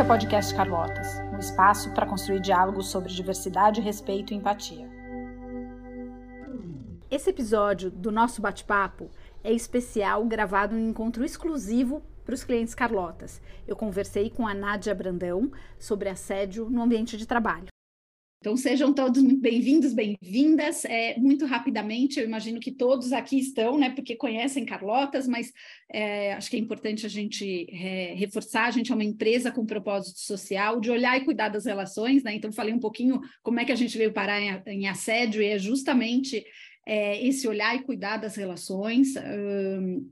É o podcast Carlotas, um espaço para construir diálogos sobre diversidade, respeito e empatia. Esse episódio do nosso bate-papo é especial, gravado em um encontro exclusivo para os clientes Carlotas. Eu conversei com a Nádia Brandão sobre assédio no ambiente de trabalho. Então, sejam todos muito bem-vindos, bem-vindas. É, muito rapidamente, eu imagino que todos aqui estão, né, porque conhecem Carlotas, mas é, acho que é importante a gente é, reforçar: a gente é uma empresa com propósito social, de olhar e cuidar das relações, né? Então, falei um pouquinho como é que a gente veio parar em, em assédio, e é justamente é, esse olhar e cuidar das relações. Um,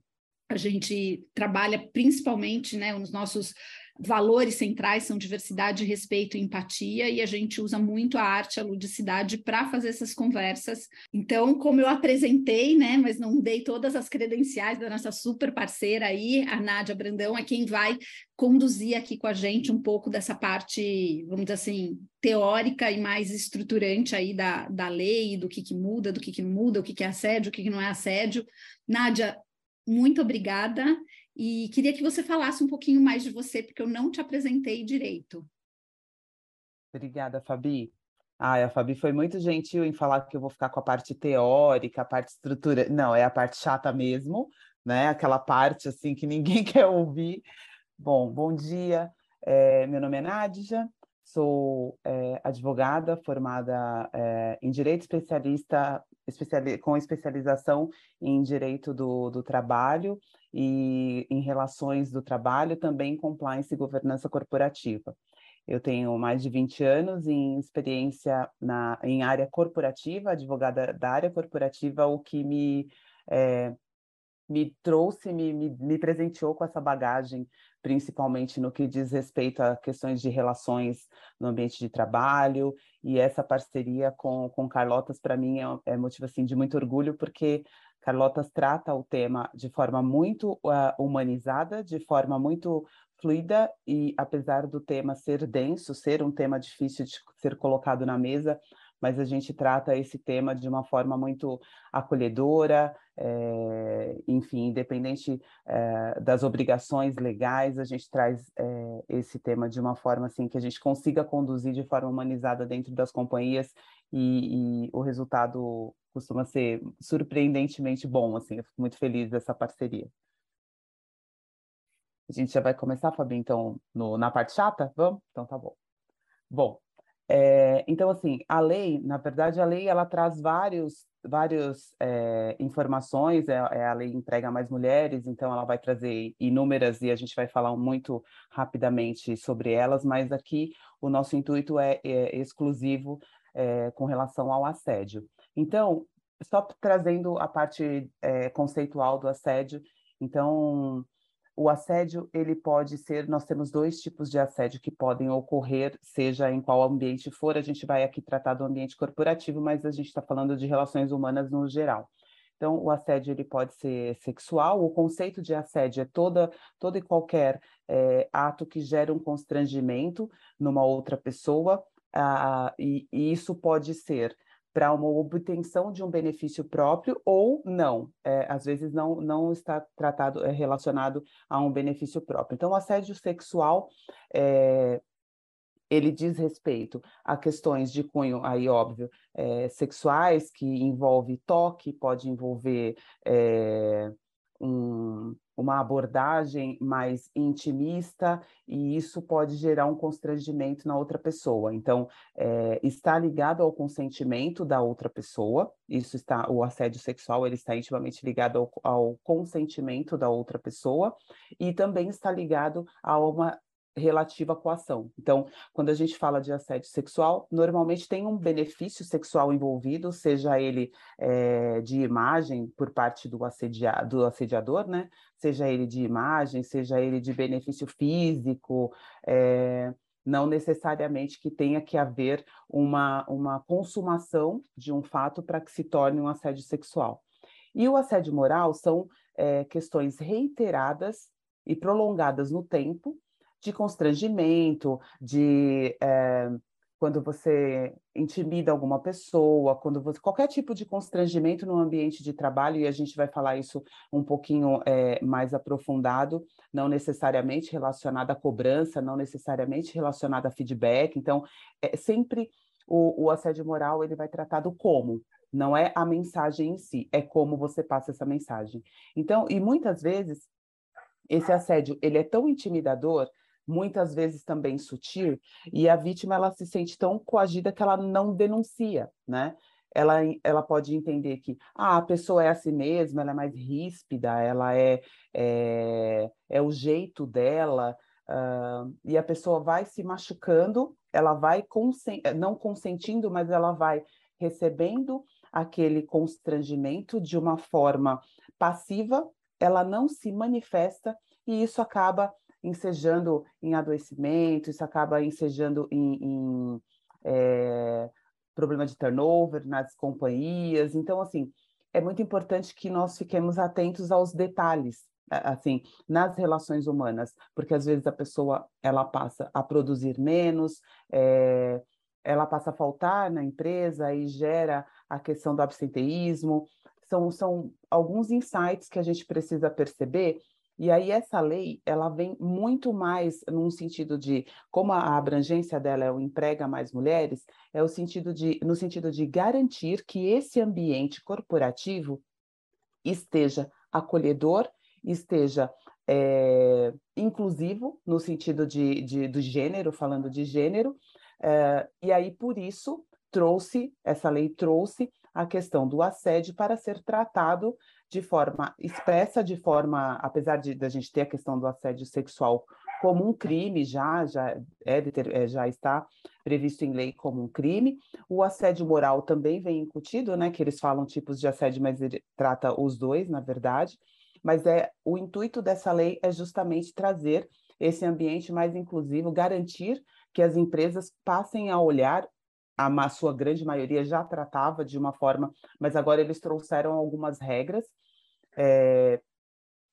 a gente trabalha principalmente, né, os nossos valores centrais são diversidade, respeito e empatia, e a gente usa muito a arte, a ludicidade para fazer essas conversas. Então, como eu apresentei, né, mas não dei todas as credenciais da nossa super parceira aí, a Nádia Brandão, é quem vai conduzir aqui com a gente um pouco dessa parte, vamos dizer assim, teórica e mais estruturante aí da, da lei, do que, que muda, do que, que não muda, o que, que é assédio, o que, que não é assédio. Nádia, muito obrigada. E queria que você falasse um pouquinho mais de você, porque eu não te apresentei direito. Obrigada, Fabi. Ah, a Fabi foi muito gentil em falar que eu vou ficar com a parte teórica, a parte estrutura. Não, é a parte chata mesmo, né? Aquela parte assim que ninguém quer ouvir. Bom, bom dia. É, meu nome é Nádia, sou é, advogada formada é, em Direito Especialista especiali com especialização em Direito do, do Trabalho e em Relações do Trabalho, também Compliance e Governança Corporativa. Eu tenho mais de 20 anos em experiência na, em área corporativa, advogada da área corporativa, o que me é, me trouxe, me, me, me presenteou com essa bagagem, principalmente no que diz respeito a questões de relações no ambiente de trabalho, e essa parceria com, com Carlotas, para mim, é, é motivo assim, de muito orgulho, porque Carlotas trata o tema de forma muito uh, humanizada, de forma muito fluida, e apesar do tema ser denso, ser um tema difícil de ser colocado na mesa, mas a gente trata esse tema de uma forma muito acolhedora, é, enfim, independente é, das obrigações legais, a gente traz é, esse tema de uma forma assim que a gente consiga conduzir de forma humanizada dentro das companhias e, e o resultado costuma ser surpreendentemente bom, assim, eu fico muito feliz dessa parceria. A gente já vai começar, Fabi, então, no, na parte chata? Vamos? Então tá bom. Bom, é, então, assim, a lei, na verdade, a lei ela traz vários, vários é, informações, é, a lei emprega mais mulheres, então ela vai trazer inúmeras e a gente vai falar muito rapidamente sobre elas, mas aqui o nosso intuito é, é exclusivo é, com relação ao assédio. Então, só trazendo a parte é, conceitual do assédio, então o assédio ele pode ser, nós temos dois tipos de assédio que podem ocorrer, seja em qual ambiente for, a gente vai aqui tratar do ambiente corporativo, mas a gente está falando de relações humanas no geral. Então, o assédio ele pode ser sexual, o conceito de assédio é toda, todo e qualquer é, ato que gera um constrangimento numa outra pessoa, ah, e, e isso pode ser para uma obtenção de um benefício próprio ou não. É, às vezes não, não está tratado, é relacionado a um benefício próprio. Então, o assédio sexual é, ele diz respeito a questões de cunho, aí óbvio, é, sexuais, que envolve toque, pode envolver é, um, uma abordagem mais intimista e isso pode gerar um constrangimento na outra pessoa. Então, é, está ligado ao consentimento da outra pessoa. Isso está, o assédio sexual ele está intimamente ligado ao, ao consentimento da outra pessoa e também está ligado a uma relativa à coação. Então, quando a gente fala de assédio sexual, normalmente tem um benefício sexual envolvido, seja ele é, de imagem por parte do, assedia do assediador, né? Seja ele de imagem, seja ele de benefício físico, é, não necessariamente que tenha que haver uma, uma consumação de um fato para que se torne um assédio sexual. E o assédio moral são é, questões reiteradas e prolongadas no tempo de constrangimento, de é, quando você intimida alguma pessoa, quando você qualquer tipo de constrangimento no ambiente de trabalho e a gente vai falar isso um pouquinho é, mais aprofundado, não necessariamente relacionado à cobrança, não necessariamente relacionado a feedback. Então, é sempre o, o assédio moral ele vai tratar do como, não é a mensagem em si, é como você passa essa mensagem. Então, e muitas vezes esse assédio ele é tão intimidador muitas vezes também sutil, e a vítima ela se sente tão coagida que ela não denuncia, né? Ela, ela pode entender que ah, a pessoa é assim mesma, ela é mais ríspida, ela é, é, é o jeito dela, uh, e a pessoa vai se machucando, ela vai consen não consentindo, mas ela vai recebendo aquele constrangimento de uma forma passiva, ela não se manifesta, e isso acaba ensejando em adoecimento, isso acaba ensejando em, em é, problema de turnover nas companhias. Então, assim, é muito importante que nós fiquemos atentos aos detalhes, assim, nas relações humanas, porque às vezes a pessoa ela passa a produzir menos, é, ela passa a faltar na empresa e gera a questão do absenteísmo. São, são alguns insights que a gente precisa perceber e aí essa lei, ela vem muito mais num sentido de, como a abrangência dela é o emprega mais mulheres, é o sentido de, no sentido de garantir que esse ambiente corporativo esteja acolhedor, esteja é, inclusivo, no sentido de, de, do gênero, falando de gênero, é, e aí por isso trouxe, essa lei trouxe a questão do assédio para ser tratado de forma expressa, de forma, apesar de, de a gente ter a questão do assédio sexual como um crime, já, já, é, é, já está previsto em lei como um crime. O assédio moral também vem incutido, né? Que eles falam tipos de assédio, mas ele trata os dois, na verdade. Mas é o intuito dessa lei é justamente trazer esse ambiente mais inclusivo, garantir que as empresas passem a olhar a sua grande maioria já tratava de uma forma, mas agora eles trouxeram algumas regras é,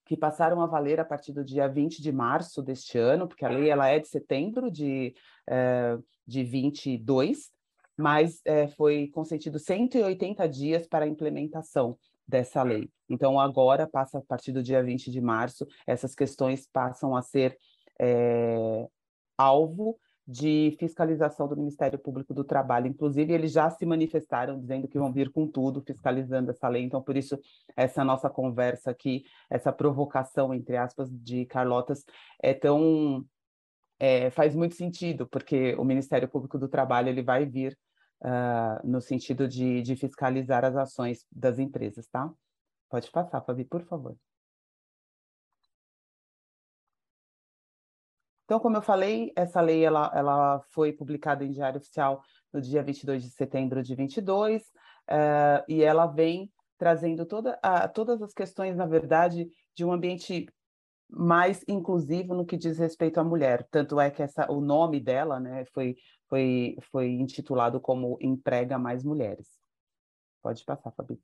que passaram a valer a partir do dia 20 de março deste ano, porque a lei ela é de setembro de, é, de 22, mas é, foi concedido 180 dias para a implementação dessa lei. Então, agora, passa a partir do dia 20 de março, essas questões passam a ser é, alvo de fiscalização do Ministério Público do Trabalho. Inclusive, eles já se manifestaram dizendo que vão vir com tudo, fiscalizando essa lei. Então, por isso, essa nossa conversa aqui, essa provocação, entre aspas, de Carlotas, é tão. É, faz muito sentido, porque o Ministério Público do Trabalho ele vai vir uh, no sentido de, de fiscalizar as ações das empresas, tá? Pode passar, Fabi, por favor. Então, como eu falei, essa lei ela, ela foi publicada em Diário Oficial no dia 22 de setembro de 22, uh, eh, e ela vem trazendo toda a, todas as questões, na verdade, de um ambiente mais inclusivo no que diz respeito à mulher. Tanto é que essa, o nome dela né, foi, foi, foi intitulado como Emprega Mais Mulheres. Pode passar, Fabi.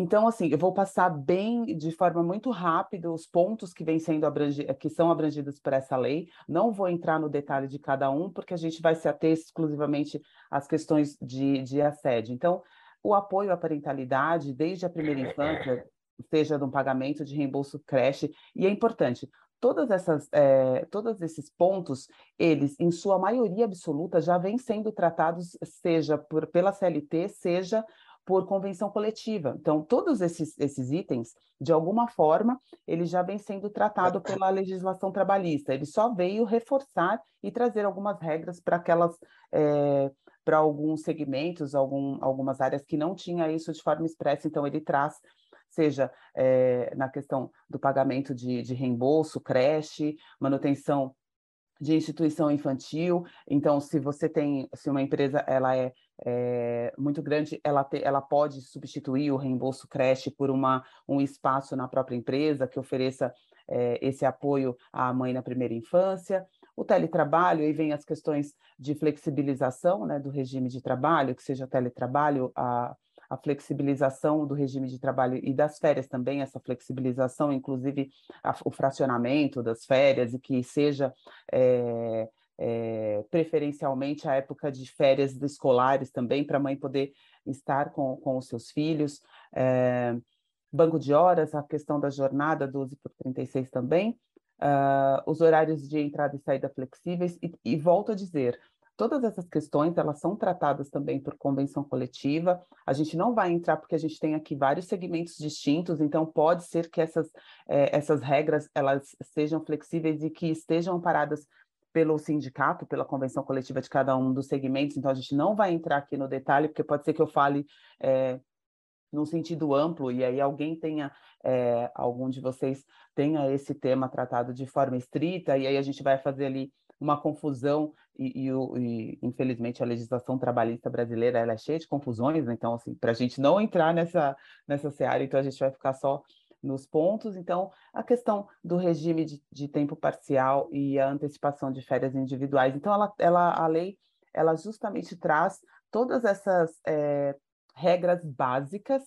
Então, assim, eu vou passar bem, de forma muito rápida, os pontos que vêm sendo que são abrangidos por essa lei. Não vou entrar no detalhe de cada um, porque a gente vai se ater exclusivamente às questões de, de assédio. Então, o apoio à parentalidade, desde a primeira infância, seja no pagamento de reembolso creche, e é importante, todas essas, é, todos esses pontos, eles, em sua maioria absoluta, já vêm sendo tratados, seja por, pela CLT, seja por convenção coletiva. Então, todos esses, esses itens, de alguma forma, ele já vem sendo tratado pela legislação trabalhista. Ele só veio reforçar e trazer algumas regras para aquelas é, para alguns segmentos, algum, algumas áreas que não tinha isso de forma expressa. Então, ele traz seja é, na questão do pagamento de, de reembolso, creche, manutenção de instituição infantil. Então, se você tem, se uma empresa ela é, é muito grande, ela, te, ela pode substituir o reembolso creche por uma, um espaço na própria empresa que ofereça é, esse apoio à mãe na primeira infância. O teletrabalho, aí vem as questões de flexibilização né, do regime de trabalho, que seja teletrabalho, a, a flexibilização do regime de trabalho e das férias também, essa flexibilização, inclusive a, o fracionamento das férias, e que seja é, é, preferencialmente a época de férias escolares também, para a mãe poder estar com, com os seus filhos. É, banco de horas, a questão da jornada 12 por 36 também, uh, os horários de entrada e saída flexíveis, e, e volto a dizer, todas essas questões, elas são tratadas também por convenção coletiva, a gente não vai entrar porque a gente tem aqui vários segmentos distintos, então pode ser que essas, eh, essas regras, elas sejam flexíveis e que estejam paradas pelo sindicato, pela convenção coletiva de cada um dos segmentos, então a gente não vai entrar aqui no detalhe, porque pode ser que eu fale é, num sentido amplo, e aí alguém tenha, é, algum de vocês tenha esse tema tratado de forma estrita, e aí a gente vai fazer ali uma confusão, e, e, e infelizmente a legislação trabalhista brasileira ela é cheia de confusões, então, assim, para a gente não entrar nessa, nessa seara, então a gente vai ficar só nos pontos. Então, a questão do regime de, de tempo parcial e a antecipação de férias individuais. Então, ela, ela, a lei, ela justamente traz todas essas é, regras básicas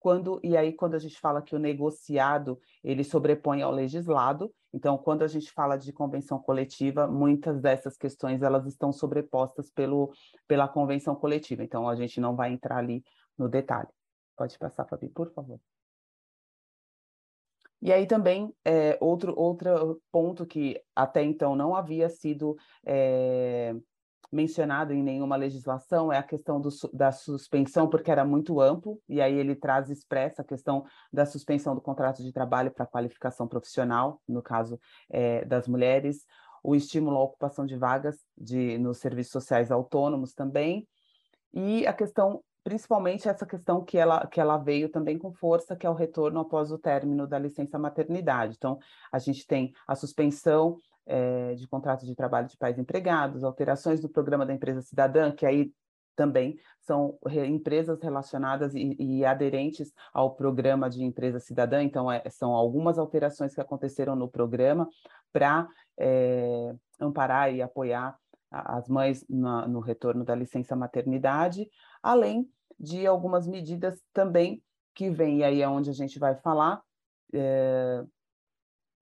quando e aí quando a gente fala que o negociado ele sobrepõe ao legislado, então quando a gente fala de convenção coletiva, muitas dessas questões elas estão sobrepostas pelo pela convenção coletiva. Então a gente não vai entrar ali no detalhe. Pode passar, Fabi, por favor. E aí também é, outro outro ponto que até então não havia sido é, mencionado em nenhuma legislação é a questão do, da suspensão, porque era muito amplo, e aí ele traz expressa a questão da suspensão do contrato de trabalho para qualificação profissional, no caso é, das mulheres, o estímulo à ocupação de vagas de, nos serviços sociais autônomos também, e a questão, principalmente essa questão que ela, que ela veio também com força, que é o retorno após o término da licença maternidade. Então, a gente tem a suspensão é, de contrato de trabalho de pais empregados, alterações do programa da empresa cidadã, que aí também são re, empresas relacionadas e, e, aderentes ao programa de empresa cidadã, então é, são algumas alterações que aconteceram no programa para é, amparar e apoiar as mães na, no retorno da licença maternidade, além de algumas medidas também que vêm, e aí é onde a gente vai falar, é,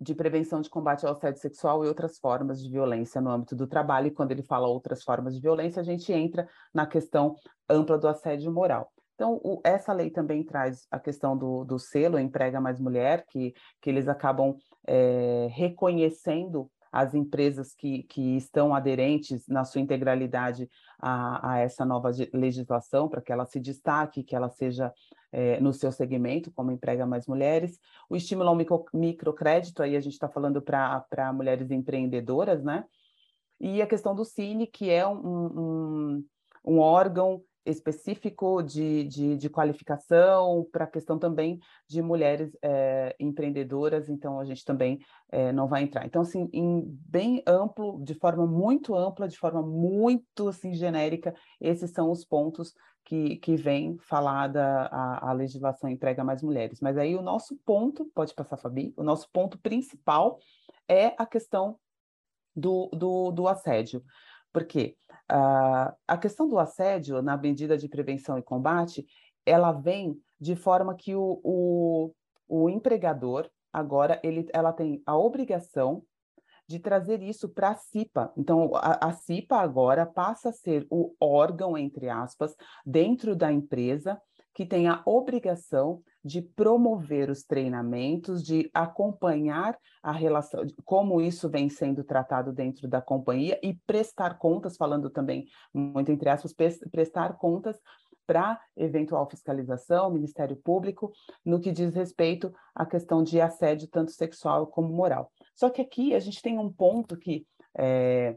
de prevenção de combate ao assédio sexual e outras formas de violência no âmbito do trabalho. E quando ele fala outras formas de violência, a gente entra na questão ampla do assédio moral. Então, o, essa lei também traz a questão do, do selo Emprega Mais Mulher, que, que eles acabam é, reconhecendo as empresas que, que estão aderentes na sua integralidade a, a essa nova legislação, para que ela se destaque, que ela seja é, no seu segmento, como emprega mais mulheres. O estímulo ao micro, microcrédito, aí a gente está falando para mulheres empreendedoras, né? E a questão do Cine, que é um, um, um órgão específico de, de, de qualificação para a questão também de mulheres é, empreendedoras, então a gente também é, não vai entrar. Então, assim, em bem amplo, de forma muito ampla, de forma muito assim, genérica, esses são os pontos que, que vem falada a, a legislação emprega mais mulheres. Mas aí o nosso ponto, pode passar, Fabi, o nosso ponto principal é a questão do, do, do assédio. Porque uh, a questão do assédio, na medida de prevenção e combate, ela vem de forma que o, o, o empregador, agora, ele, ela tem a obrigação de trazer isso para a CIPA. Então, a, a, CIPA agora passa a ser o órgão, entre aspas, dentro da empresa que tem a obrigação de promover os treinamentos, de acompanhar a relação, como isso vem sendo tratado dentro da companhia e prestar contas, falando também muito entre aspas, prestar contas para eventual fiscalização, Ministério Público, no que diz respeito à questão de assédio, tanto sexual como moral. Só que aqui a gente tem um ponto que é,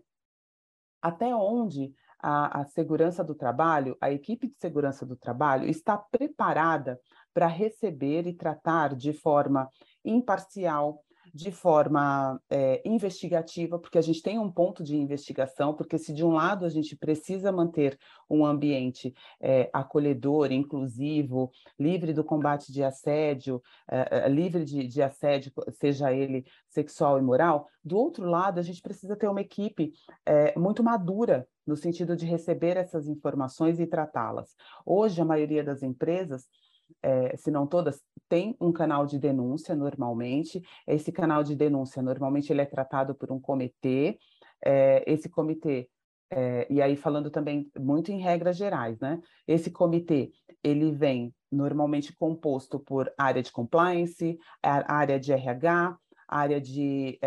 até onde a, a, segurança do trabalho, a equipe de segurança do trabalho está preparada para receber e tratar de forma imparcial, de forma é, investigativa, porque a gente tem um ponto de investigação, porque se de um lado a gente precisa manter um ambiente é, acolhedor, inclusivo, livre do combate de assédio, é, livre de, de assédio, seja ele sexual e moral, do outro lado a gente precisa ter uma equipe muito madura no sentido de receber essas informações e tratá-las. Hoje, a maioria das empresas é, se não todas, tem um canal de denúncia normalmente. Esse canal de denúncia, normalmente, ele é tratado por um comitê é, esse comitê, é, e aí falando também muito em regras gerais, né? Esse comitê, ele vem normalmente composto por área de compliance, área de RH, área de,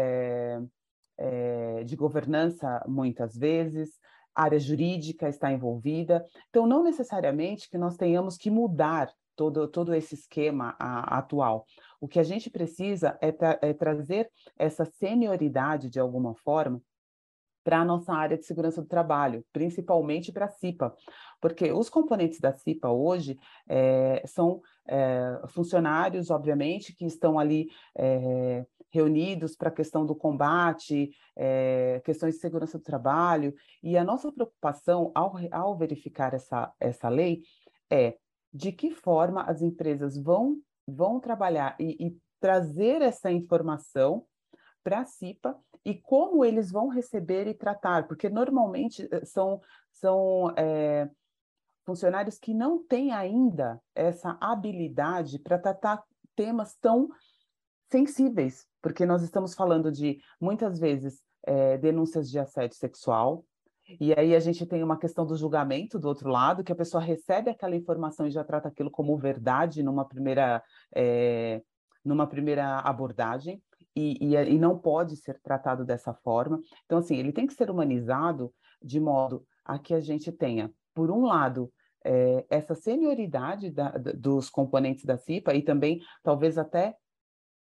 de governança, muitas vezes, área jurídica está envolvida. Então, não necessariamente que nós tenhamos que mudar todo, todo esse esquema a, atual. O que a gente precisa é, tra é trazer essa senioridade, de alguma forma, para a nossa área de segurança do trabalho, principalmente para a CIPA, porque os componentes da CIPA hoje é, são é, funcionários, obviamente, que estão ali é, reunidos para a questão do combate, questões de segurança do trabalho, e a nossa preocupação ao, ao verificar essa, essa lei é de que forma as empresas vão, vão trabalhar e, e trazer essa informação para a CIPA e como eles vão receber e tratar, porque normalmente eh, são, são é, funcionários que não têm ainda essa habilidade para tratar temas tão sensíveis, porque nós estamos falando de, muitas vezes, é, denúncias de assédio sexual, e aí a gente tem uma questão do julgamento do outro lado, que a pessoa recebe aquela informação e já trata aquilo como verdade numa primeira, é, numa primeira abordagem e, e, e não pode ser tratado dessa forma. Então, assim, ele tem que ser humanizado de modo a que a gente tenha, por um lado, é, essa senioridade da, dos componentes da CIPA e também, talvez até,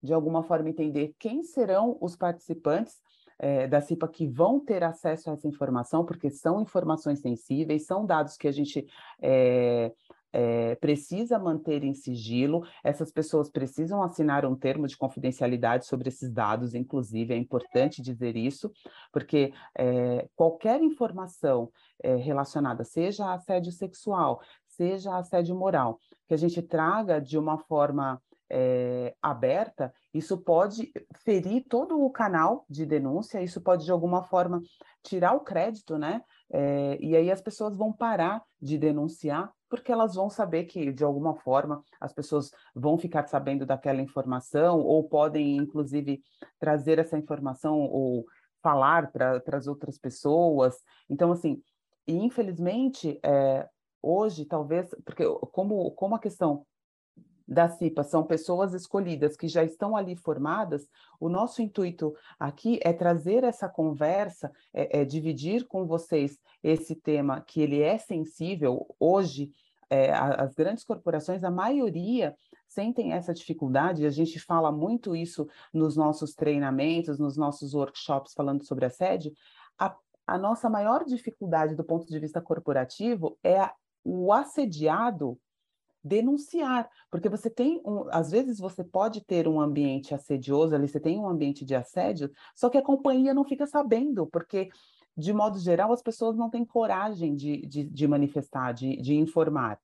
de alguma forma, entender quem serão os participantes é, da CIPA que vão ter acesso a essa informação, porque são informações sensíveis, são dados que a gente é, é, precisa manter em sigilo, essas pessoas precisam assinar um termo de confidencialidade sobre esses dados, inclusive, é importante dizer isso, porque é, qualquer informação é, relacionada, seja assédio sexual, seja assédio moral, que a gente traga de uma forma é, aberta, isso pode ferir todo o canal de denúncia, isso pode, de alguma forma, tirar o crédito, né? É, e aí as pessoas vão parar de denunciar porque elas vão saber que, de alguma forma, as pessoas vão ficar sabendo daquela informação, ou podem, inclusive, trazer essa informação ou falar para as outras pessoas. Então, assim, infelizmente, é, hoje, talvez, porque como, como a questão da CIPA são pessoas escolhidas que já estão ali formadas, o nosso intuito aqui é trazer essa conversa, é, é dividir com vocês esse tema que ele é sensível. Hoje, é, as grandes corporações, a maioria sentem essa dificuldade, a gente fala muito isso nos nossos treinamentos, nos nossos workshops falando sobre assédio, a, a nossa maior dificuldade do ponto de vista corporativo é a, o assediado denunciar, porque você tem, um, às vezes você pode ter um ambiente assedioso ali, você tem um ambiente de assédio, só que a companhia não fica sabendo, porque de modo geral as pessoas não têm coragem de, de, de manifestar, de, de informar.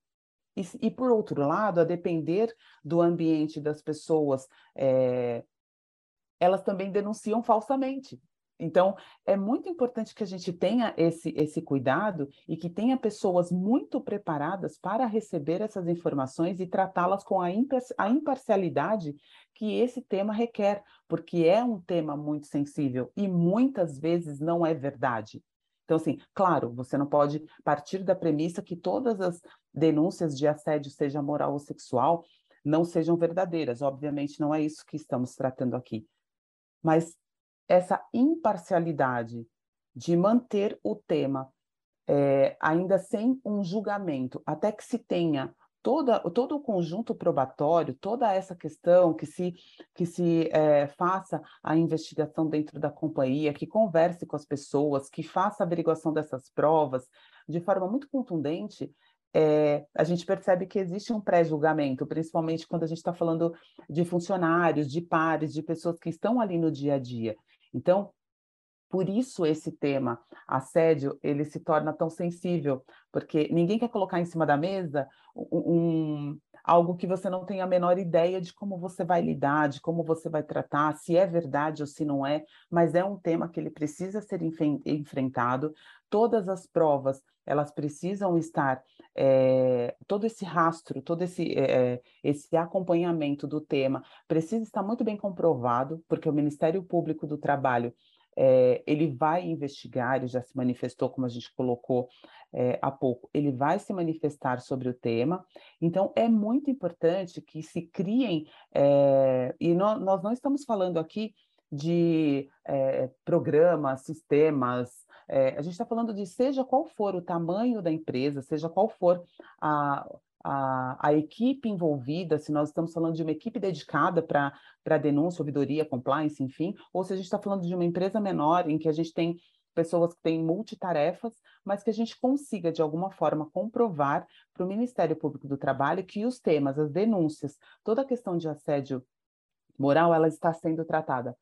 E, e, por outro lado, a depender do ambiente das pessoas, é, elas também denunciam falsamente. Então, é muito importante que a gente tenha esse, esse cuidado e que tenha pessoas muito preparadas para receber essas informações e tratá-las com a, impar a imparcialidade que esse tema requer, porque é um tema muito sensível e muitas vezes não é verdade. Então, assim, claro, você não pode partir da premissa que todas as denúncias de assédio, seja moral ou sexual, não sejam verdadeiras. Obviamente, não é isso que estamos tratando aqui. Mas essa imparcialidade de manter o tema é, ainda sem um julgamento, até que se tenha toda, todo o conjunto probatório, toda essa questão, que se, que se é, faça a investigação dentro da companhia, que converse com as pessoas, que faça a averiguação dessas provas de forma muito contundente, é, a gente percebe que existe um pré-julgamento, principalmente quando a gente está falando de funcionários, de pares, de pessoas que estão ali no dia a dia. Então, por isso esse tema, assédio, ele se torna tão sensível, porque ninguém quer colocar em cima da mesa um, um, algo que você não tem a menor ideia de como você vai lidar, de como você vai tratar, se é verdade ou se não é, mas é um tema que ele precisa ser enfrentado. Todas as provas, elas precisam estar, é, todo esse rastro, todo esse, é, esse acompanhamento do tema precisa estar muito bem comprovado, porque o Ministério Público do Trabalho é, ele vai investigar, ele já se manifestou, como a gente colocou é, há pouco, ele vai se manifestar sobre o tema. Então, é muito importante que se criem, é, e no, nós não estamos falando aqui de programas, sistemas, é, a gente está falando de seja qual for o tamanho da empresa, seja qual for a, a, a, equipe envolvida, se nós estamos falando de uma equipe dedicada para denúncia, ouvidoria, compliance, enfim, ou se a gente está falando de uma empresa menor em que a gente tem pessoas que têm multitarefas, mas que a gente consiga, de alguma forma, comprovar para o Ministério Público do Trabalho que os temas, as denúncias, toda a questão de assédio moral, ela está sendo tratada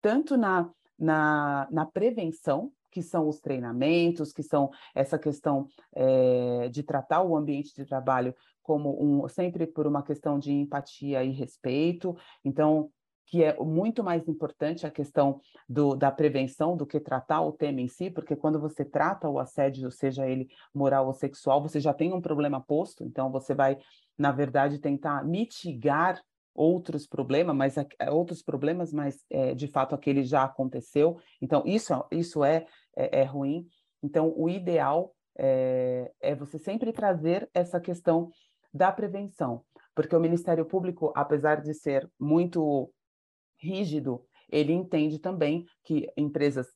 tanto na, na, na prevenção, que são os treinamentos, que são essa questão é, de tratar o ambiente de trabalho como um, sempre por uma questão de empatia e respeito. Então, que é muito mais importante a questão do, da prevenção do que tratar o tema em si, porque quando você trata o assédio, seja ele moral ou sexual, você já tem um problema posto, então você vai, na verdade, tentar mitigar outros problemas, mas outros problemas, mas é, de fato aquele já aconteceu. Então isso isso é é, é ruim. Então o ideal é, é você sempre trazer essa questão da prevenção, porque o Ministério Público, apesar de ser muito rígido, ele entende também que empresas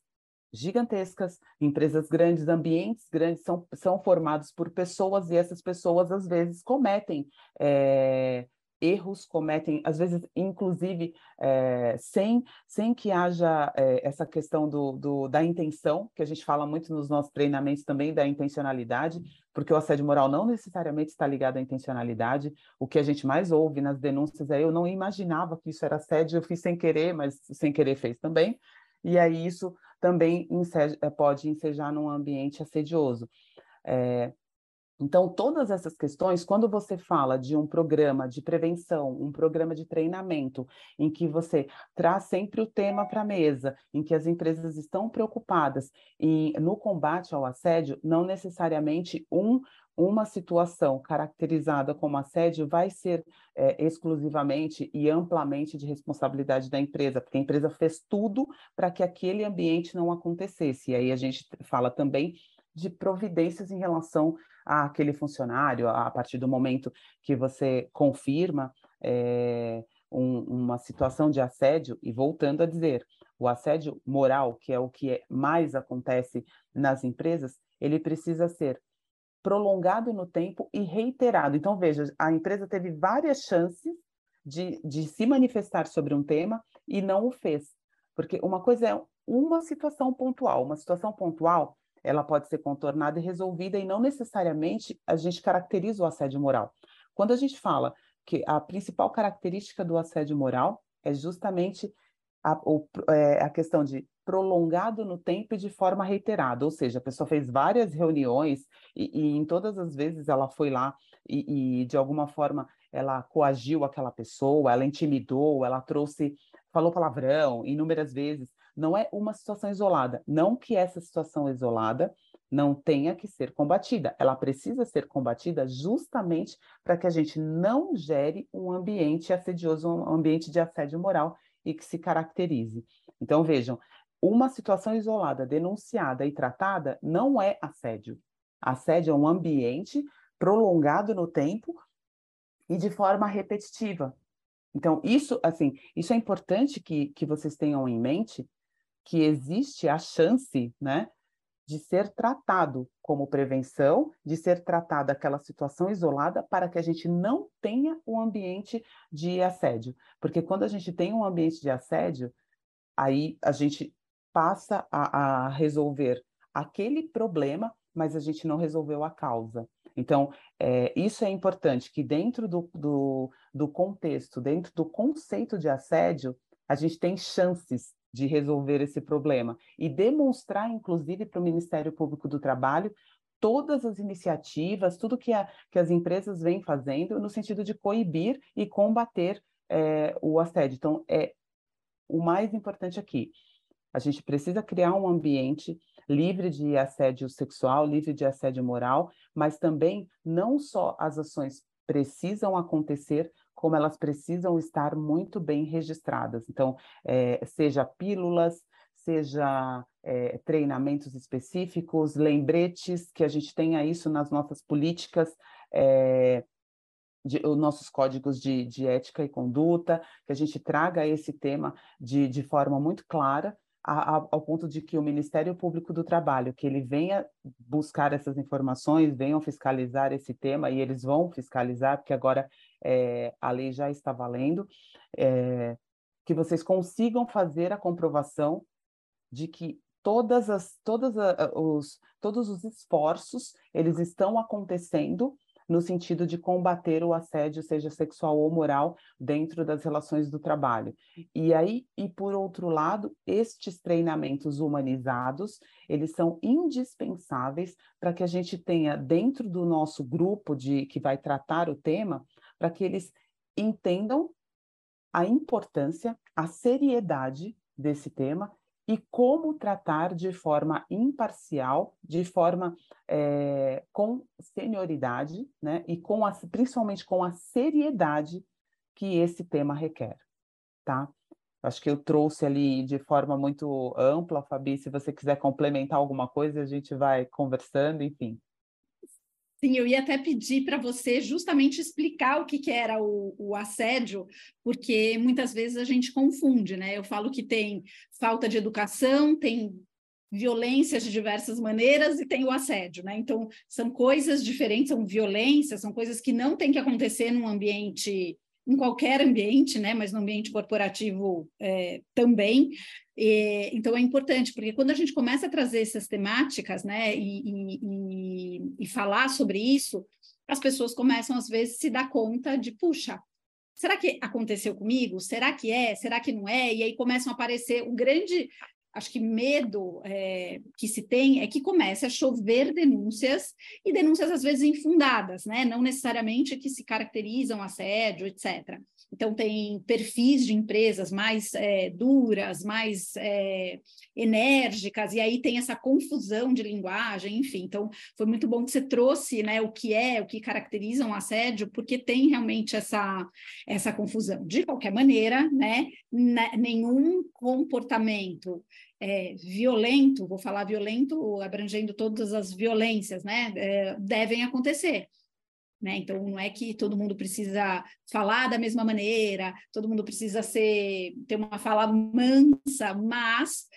gigantescas, empresas grandes, ambientes grandes são, são formados por pessoas e essas pessoas às vezes cometem é, erros, cometem, às vezes, inclusive, é, sem, sem que haja é, essa questão do, do, da intenção, que a gente fala muito nos nossos treinamentos também da intencionalidade, porque o assédio moral não necessariamente está ligado à intencionalidade. O que a gente mais ouve nas denúncias é eu não imaginava que isso era assédio, eu fiz sem querer, mas sem querer fez também. E aí isso também pode ensejar num ambiente assedioso. É, então, todas essas questões, quando você fala de um programa de prevenção, um programa de treinamento, em que você traz sempre o tema para a mesa, em que as empresas estão preocupadas no combate ao assédio, não necessariamente um, uma situação caracterizada como assédio vai ser é, exclusivamente e amplamente de responsabilidade da empresa, porque a empresa fez tudo para que aquele ambiente não acontecesse. E aí a gente fala também de providências em relação àquele funcionário, a partir do momento que você confirma é, um, uma situação de assédio, e voltando a dizer, o assédio moral, que é o que mais acontece nas empresas, ele precisa ser prolongado no tempo e reiterado. Então, veja, a empresa teve várias chances de, de se manifestar sobre um tema e não o fez. Porque uma coisa é uma situação pontual, uma situação pontual ela pode ser contornada e resolvida, e não necessariamente a gente caracteriza o assédio moral. Quando a gente fala que a principal característica do assédio moral é justamente a, o, é, a questão de prolongado no tempo e de forma reiterada, ou seja, a pessoa fez várias reuniões e, e em todas as vezes ela foi lá e, e, de alguma forma ela coagiu aquela pessoa, ela intimidou, ela trouxe, falou palavrão inúmeras vezes não é uma situação isolada. Não que essa situação isolada não tenha que ser combatida. Ela precisa ser combatida justamente para que a gente não gere um ambiente assedioso, um ambiente de assédio moral e que se caracterize. Então, vejam, uma situação isolada, denunciada e tratada não é assédio. Assédio é um ambiente prolongado no tempo e de forma repetitiva. Então, isso, assim, isso é importante que, que vocês tenham em mente, que existe a chance, né, de ser tratado como prevenção, de ser tratada aquela situação isolada para que a gente não tenha um ambiente de assédio. Porque quando a gente tem um ambiente de assédio, aí a gente passa a, a resolver aquele problema, mas a gente não resolveu a causa. Então, é, isso é importante, que dentro do, do, do contexto, dentro do conceito de assédio, a gente tem chances de resolver esse problema e demonstrar, inclusive, para o Ministério Público do Trabalho todas as iniciativas, tudo que, a, que as empresas vêm fazendo no sentido de coibir e combater é, o assédio. Então, é o mais importante aqui. A gente precisa criar um ambiente livre de assédio sexual, livre de assédio moral, mas também não só as ações precisam acontecer, como elas precisam estar muito bem registradas. Então, é, seja pílulas, seja é, treinamentos específicos, lembretes, que a gente tenha isso nas nossas políticas, é, de, os nossos códigos de, de, ética e conduta, que a gente traga esse tema de, de forma muito clara, ao ponto de que o Ministério Público do Trabalho, que ele venha buscar essas informações, venham fiscalizar esse tema, e eles vão fiscalizar, porque agora é, a lei já está valendo, é, que vocês consigam fazer a comprovação de que todas as, todas a, os, todos os esforços, eles estão acontecendo no sentido de combater o assédio, seja sexual ou moral, dentro das relações do trabalho. E aí, e por outro lado, estes treinamentos humanizados, eles são indispensáveis para que a gente tenha dentro do nosso grupo de que vai tratar o tema, para que eles entendam a importância, a seriedade desse tema e como tratar de forma imparcial, de forma é, com senioridade, né, e com a, principalmente com a seriedade que esse tema requer, tá? Acho que eu trouxe ali de forma muito ampla, Fabi, se você quiser complementar alguma coisa, a gente vai conversando, enfim. Sim, eu ia até pedir para você justamente explicar o que, que era o, o, assédio, porque muitas vezes a gente confunde, né? Eu falo que tem falta de educação, tem violências de diversas maneiras e tem o assédio, né? Então, são coisas diferentes, são violências, são coisas que não tem que acontecer num ambiente em qualquer ambiente, né, mas no ambiente corporativo é, também. E, então é importante, porque quando a gente começa a trazer essas temáticas, né, e, e, e, falar sobre isso, as pessoas começam às vezes se dar conta de, puxa, será que aconteceu comigo? Será que é? Será que não é? E aí começam a aparecer o grande acho que medo é, que se tem é que comece a chover denúncias e denúncias às vezes infundadas, né? Não necessariamente que se caracterizam assédio, etc. Então, tem perfis de empresas mais é, duras, mais é, enérgicas, e aí tem essa confusão de linguagem, enfim. Então, foi muito bom que você trouxe né, o que é, o que caracteriza um assédio, porque tem realmente essa, essa confusão. De qualquer maneira, né, nenhum comportamento é, violento, vou falar violento, abrangendo todas as violências, né, é, devem acontecer. Né? Então, não é que todo mundo precisa falar da mesma maneira, todo mundo precisa ser, ter uma fala mansa, mas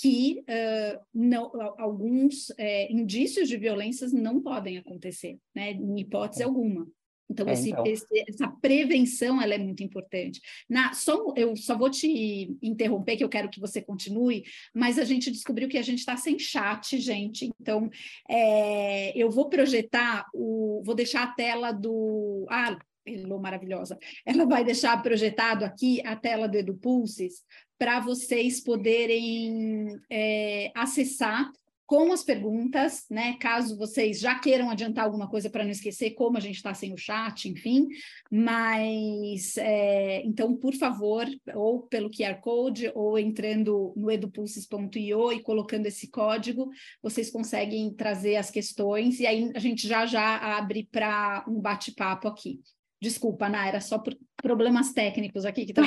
que uh, não, alguns é, indícios de violências não podem acontecer, né? em hipótese é. alguma. Então, é, esse, então. Esse, essa prevenção ela é muito importante. Na, só, eu só vou te interromper, que eu quero que você continue, mas a gente descobriu que a gente está sem chat, gente. Então, é, eu vou projetar, o, vou deixar a tela do. Ah, Elô, maravilhosa. Ela vai deixar projetado aqui a tela do EduPulses para vocês poderem é, acessar com as perguntas, né? Caso vocês já queiram adiantar alguma coisa para não esquecer, como a gente está sem o chat, enfim. Mas é, então, por favor, ou pelo QR Code, ou entrando no edupulses.io e colocando esse código, vocês conseguem trazer as questões, e aí a gente já já abre para um bate-papo aqui. Desculpa, Naira, era só por problemas técnicos aqui que estão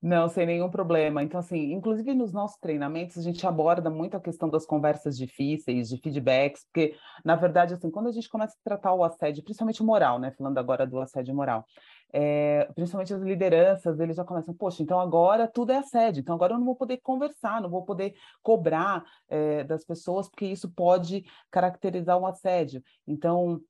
Não, sem nenhum problema. Então, assim, inclusive nos nossos treinamentos, a gente aborda muito a questão das conversas difíceis, de feedbacks, porque, na verdade, assim, quando a gente começa a tratar o assédio, principalmente moral, né, falando agora do assédio moral, é, principalmente as lideranças, eles já começam, poxa, então agora tudo é assédio, então agora eu não vou poder conversar, não vou poder cobrar é, das pessoas, porque isso pode caracterizar um assédio. Então,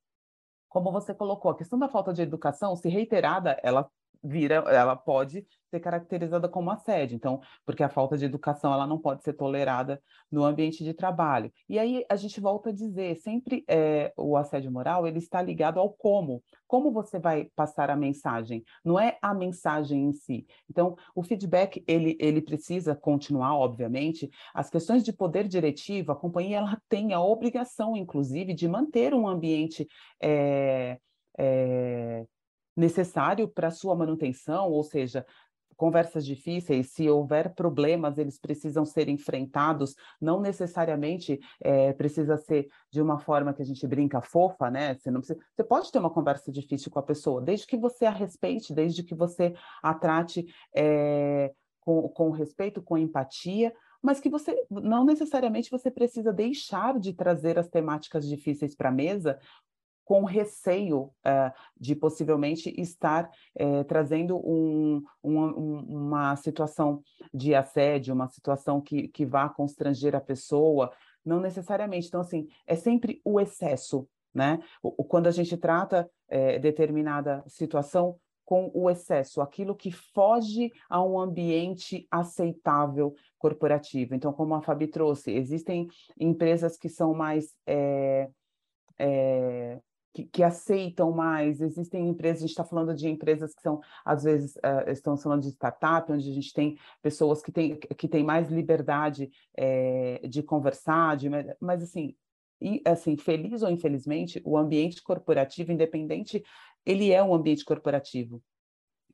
como você colocou, a questão da falta de educação, se reiterada, ela vira, ela pode ser caracterizada como assédio. Então, porque a falta de educação ela não pode ser tolerada no ambiente de trabalho. E aí a gente volta a dizer, sempre é, o assédio moral ele está ligado ao como, como você vai passar a mensagem. Não é a mensagem em si. Então, o feedback ele ele precisa continuar, obviamente. As questões de poder diretivo, a companhia ela tem a obrigação, inclusive, de manter um ambiente é, é, necessário para sua manutenção, ou seja, conversas difíceis, se houver problemas, eles precisam ser enfrentados, não necessariamente é, precisa ser de uma forma que a gente brinca fofa, né? Você, não precisa, você pode ter uma conversa difícil com a pessoa, desde que você a respeite, desde que você a trate é, com, com respeito, com empatia, mas que você não necessariamente você precisa deixar de trazer as temáticas difíceis para a mesa com receio uh, de possivelmente estar uh, trazendo um, uma, uma situação de assédio, uma situação que, que vá constranger a pessoa, não necessariamente. Então, assim, é sempre o excesso, né? O, quando a gente trata uh, determinada situação com o excesso, aquilo que foge a um ambiente aceitável corporativo. Então, como a Fabi trouxe, existem empresas que são mais é, que, que, aceitam mais. Existem empresas, a gente está falando de empresas que são, às vezes, uh, estamos falando de startup, onde a gente tem pessoas que têm, que têm mais liberdade é, de conversar, de, mas assim, e, assim, feliz ou infelizmente, o ambiente corporativo, independente, ele é um ambiente corporativo.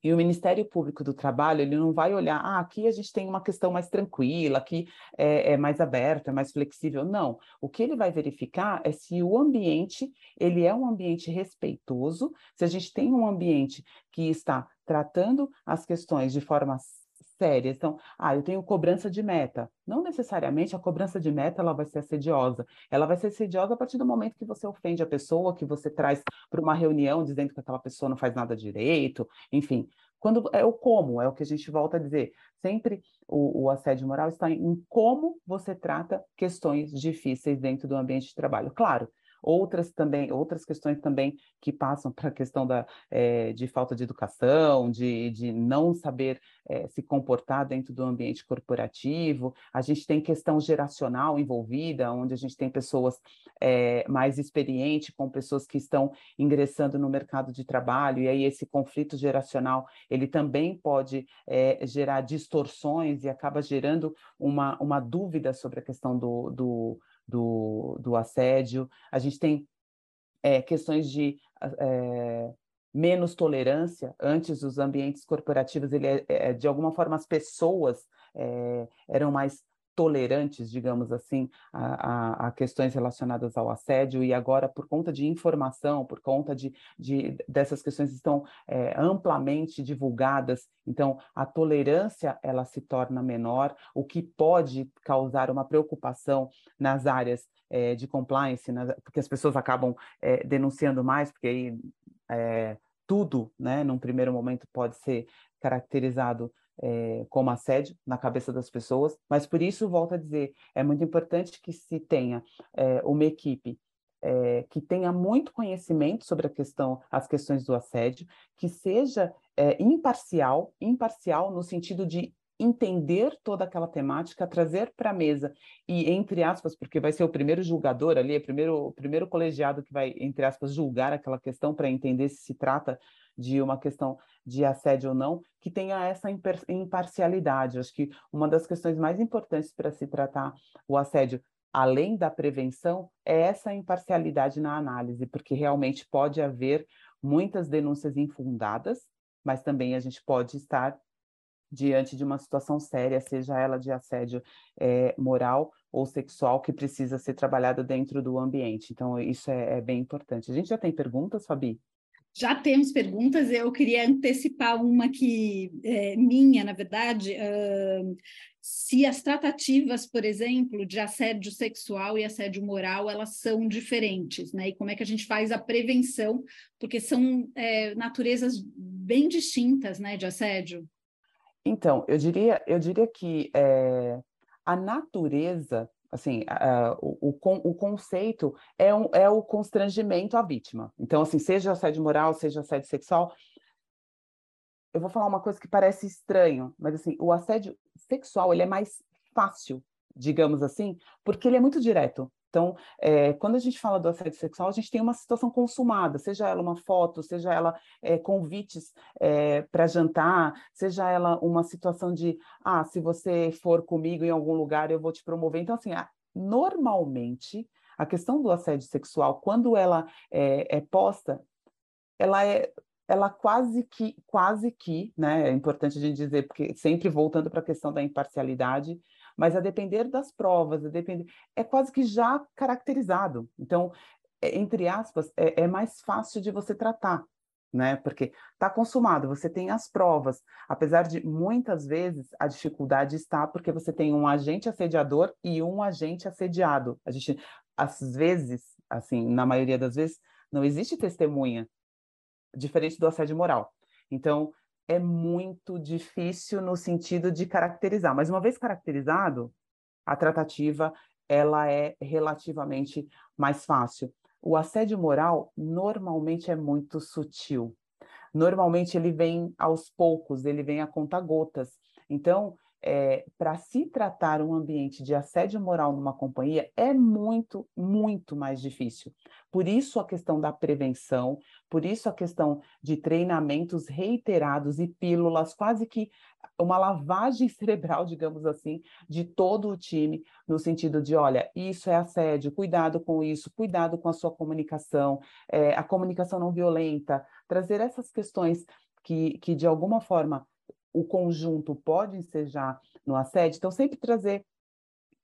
E o Ministério Público do Trabalho, ele não vai olhar, ah, aqui a gente tem uma questão mais tranquila, aqui é, é mais aberta, é mais flexível. Não. O que ele vai verificar é se o ambiente, ele é um ambiente respeitoso, se a gente tem um ambiente que está tratando as questões de forma séria. Então, ah, eu tenho cobrança de meta. Não necessariamente a cobrança de meta ela vai ser assediosa. Ela vai ser assediosa a partir do momento que você ofende a pessoa, que você traz para uma reunião dizendo que aquela pessoa não faz nada direito, enfim. Quando é o como, é o que a gente volta a dizer. Sempre o, o assédio moral está em como você trata questões difíceis dentro do ambiente de trabalho. Claro, outras também, outras questões também que passam para a questão da, é, de falta de educação, de, de não saber é, se comportar dentro do ambiente corporativo. A gente tem questão geracional envolvida, onde a gente tem pessoas é, mais experientes com pessoas que estão ingressando no mercado de trabalho, e aí esse conflito geracional, ele também pode gerar distorções e acaba gerando uma, uma dúvida sobre a questão do, do do, do assédio, a gente tem é, questões de é, menos tolerância. Antes, os ambientes corporativos, ele é, é de alguma forma, as pessoas é, eram mais tolerantes, digamos assim, a, a, a, questões relacionadas ao assédio, e agora, por conta de informação, por conta de, de dessas questões estão é, amplamente divulgadas, então a tolerância ela se torna menor, o que pode causar uma preocupação nas áreas é, de compliance, porque as pessoas acabam é, denunciando mais, porque aí é, tudo, né, num primeiro momento pode ser caracterizado é, como assédio na cabeça das pessoas, mas por isso, volto a dizer, é muito importante que se tenha é, uma equipe é, que tenha muito conhecimento sobre a questão, as questões do assédio, que seja imparcial, imparcial no sentido de entender toda aquela temática, trazer para a mesa e, entre aspas, porque vai ser o primeiro julgador ali, é primeiro, o primeiro colegiado que vai, entre aspas, julgar aquela questão para entender se se trata de uma questão de assédio ou não, que tenha essa imparcialidade. Acho que uma das questões mais importantes para se tratar o assédio, além da prevenção, é essa imparcialidade na análise, porque realmente pode haver muitas denúncias infundadas, mas também a gente pode estar diante de uma situação séria, seja ela de assédio é, moral ou sexual, que precisa ser trabalhada dentro do ambiente. Então, isso é, é bem importante. A gente já tem perguntas, Fabi? Já temos perguntas, eu queria antecipar uma que é minha, na verdade. Uh, se as tratativas, por exemplo, de assédio sexual e assédio moral, elas são diferentes, né? E como é que a gente faz a prevenção, porque são é, naturezas bem distintas, né, de assédio? Então, eu diria, eu diria que é, a natureza assim, uh, o, o, o, conceito é, um, é o constrangimento à vítima. Então, assim, seja assédio moral, seja assédio sexual, eu vou falar uma coisa que parece estranho, mas assim, o assédio sexual ele é mais fácil, digamos assim, porque ele é muito direto. Então, é, quando a gente fala do assédio sexual, a gente tem uma situação consumada, seja ela uma foto, seja ela é, convites é, para jantar, seja ela uma situação de, ah, se você for comigo em algum lugar, eu vou te promover. Então, assim, normalmente, a questão do assédio sexual, quando ela é, é posta, ela é ela quase que, quase que, né, é importante a gente dizer, porque sempre voltando para a questão da imparcialidade, mas a depender das provas, a depender, é quase que já caracterizado. Então, é, entre aspas, é, é mais fácil de você tratar. né? Porque está consumado, você tem as provas, apesar de muitas vezes a dificuldade está porque você tem um agente assediador e um agente assediado. A gente, às vezes, assim, na maioria das vezes, não existe testemunha, diferente do assédio moral. Então, é muito difícil no sentido de caracterizar, mas uma vez caracterizado, a tratativa ela é relativamente mais fácil. O assédio moral normalmente é muito sutil. Normalmente ele vem aos poucos, ele vem a conta gotas. Então, é, para se tratar um ambiente de assédio moral numa companhia é muito, muito mais difícil. Por isso a questão da prevenção, por isso a questão de treinamentos reiterados e pílulas, quase que uma lavagem cerebral, digamos assim, de todo o time, no sentido de, olha, isso é assédio, cuidado com isso, cuidado com a sua comunicação, é, a comunicação não violenta, trazer essas questões que, que de alguma forma o conjunto pode ensejar no assédio, então sempre trazer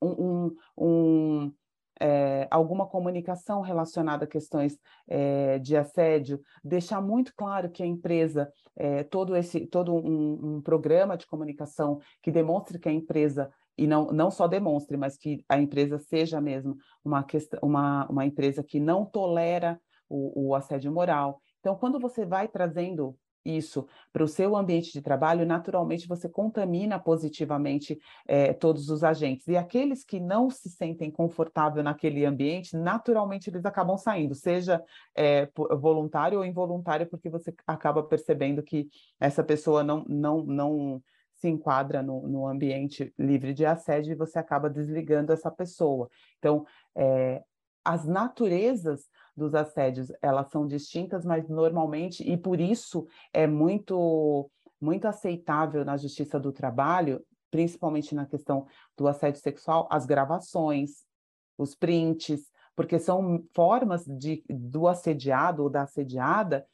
um, um, um é, alguma comunicação relacionada a questões é, de assédio, deixar muito claro que a empresa, é, todo esse todo um, um, programa de comunicação que demonstre que a empresa e não, não só demonstre, mas que a empresa seja mesmo uma, uma, uma empresa que não tolera o, o assédio moral. Então, quando você vai trazendo isso para o seu ambiente de trabalho, naturalmente você contamina positivamente é, todos os agentes. E aqueles que não se sentem confortável naquele ambiente, naturalmente eles acabam saindo, seja é, voluntário ou involuntário, porque você acaba percebendo que essa pessoa não, não, não se enquadra no, no ambiente livre de assédio e você acaba desligando essa pessoa. Então, é, as naturezas dos assédios, elas são distintas, mas normalmente, e por isso é muito, muito aceitável na justiça do trabalho, principalmente na questão do assédio sexual, as gravações, os prints, porque são formas de, do assediado ou da assediada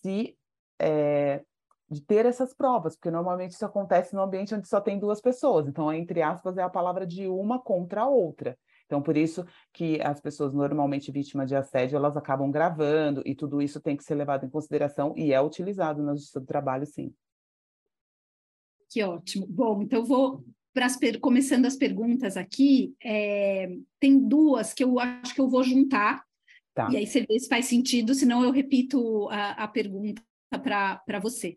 se é, de ter essas provas, porque normalmente isso acontece no ambiente onde só tem duas pessoas. Então, entre aspas, é a palavra de uma contra a outra. Então, por isso que as pessoas normalmente vítimas de assédio, elas acabam gravando e tudo isso tem que ser levado em consideração e é utilizado na justiça do trabalho, sim. Que ótimo. Bom, então vou para as começando as perguntas aqui, é, tem duas que eu acho que eu vou juntar, tá. e aí você vê se faz sentido, senão eu repito a, a pergunta para você.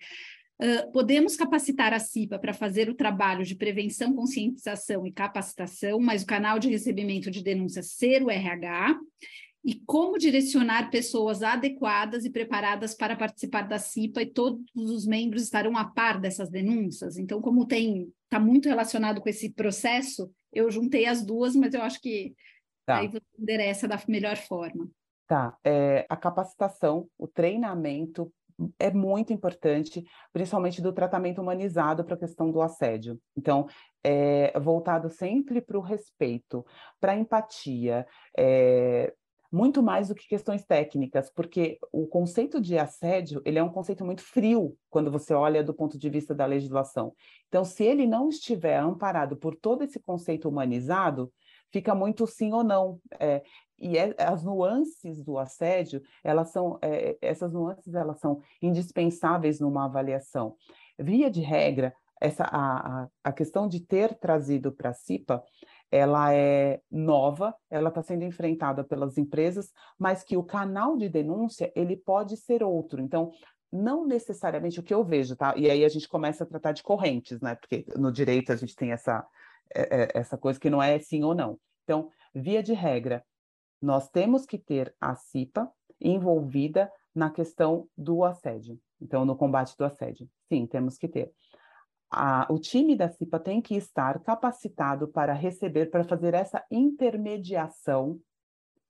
Uh, podemos capacitar a CIPA para fazer o trabalho de prevenção, conscientização e capacitação, mas o canal de recebimento de denúncias ser o RH, e como direcionar pessoas adequadas e preparadas para participar da CIPA e todos os membros estarão a par dessas denúncias. Então, como tem está muito relacionado com esse processo, eu juntei as duas, mas eu acho que tá. aí você endereça da melhor forma. Tá, é, a capacitação, o treinamento é muito importante, principalmente do tratamento humanizado para a questão do assédio. Então, é voltado sempre para o respeito, para a empatia, é, muito mais do que questões técnicas, porque o conceito de assédio ele é um conceito muito frio quando você olha do ponto de vista da legislação. Então, se ele não estiver amparado por todo esse conceito humanizado, fica muito sim ou não. É, e é, as nuances do assédio, elas são, é, essas nuances elas são indispensáveis numa avaliação. Via de regra, essa a, a questão de ter trazido para a CIPA, ela é nova, ela está sendo enfrentada pelas empresas, mas que o canal de denúncia ele pode ser outro. Então, não necessariamente o que eu vejo, tá? E aí a gente começa a tratar de correntes, né? Porque no direito a gente tem essa, essa coisa que não é sim ou não. Então, via de regra, nós temos que ter a CIPA envolvida na questão do assédio, então, no combate do assédio. Sim, temos que ter. A, o time da CIPA tem que estar capacitado para receber, para fazer essa intermediação